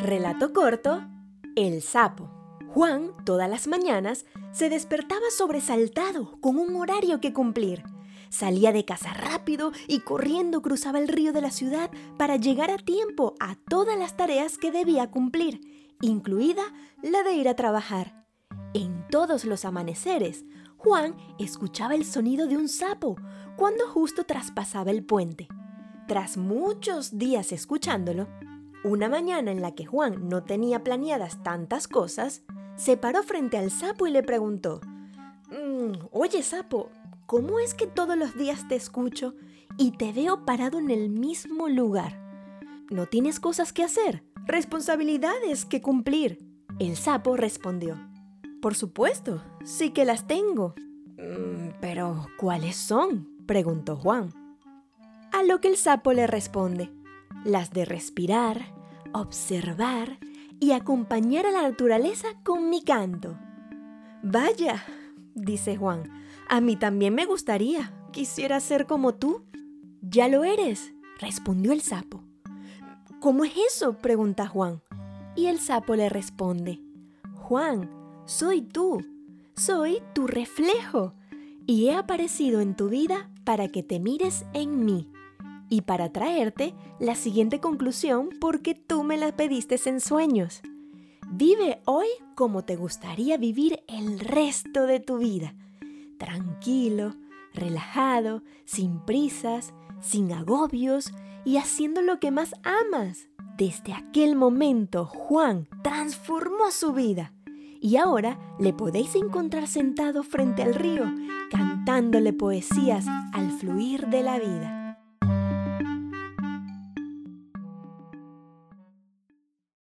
Relato corto, El sapo. Juan, todas las mañanas, se despertaba sobresaltado, con un horario que cumplir. Salía de casa rápido y corriendo cruzaba el río de la ciudad para llegar a tiempo a todas las tareas que debía cumplir, incluida la de ir a trabajar. En todos los amaneceres, Juan escuchaba el sonido de un sapo cuando justo traspasaba el puente. Tras muchos días escuchándolo, una mañana en la que Juan no tenía planeadas tantas cosas, se paró frente al sapo y le preguntó, mm, Oye sapo, ¿cómo es que todos los días te escucho y te veo parado en el mismo lugar? ¿No tienes cosas que hacer? ¿Responsabilidades que cumplir? El sapo respondió, Por supuesto, sí que las tengo. Mm, pero, ¿cuáles son? preguntó Juan. A lo que el sapo le responde, las de respirar, observar y acompañar a la naturaleza con mi canto. Vaya, dice Juan, a mí también me gustaría. Quisiera ser como tú. Ya lo eres, respondió el sapo. ¿Cómo es eso? pregunta Juan. Y el sapo le responde, Juan, soy tú, soy tu reflejo, y he aparecido en tu vida para que te mires en mí y para traerte la siguiente conclusión porque tú me la pediste en sueños. Vive hoy como te gustaría vivir el resto de tu vida. Tranquilo, relajado, sin prisas, sin agobios y haciendo lo que más amas. Desde aquel momento Juan transformó su vida y ahora le podéis encontrar sentado frente al río, cantándole poesías al fluir de la vida.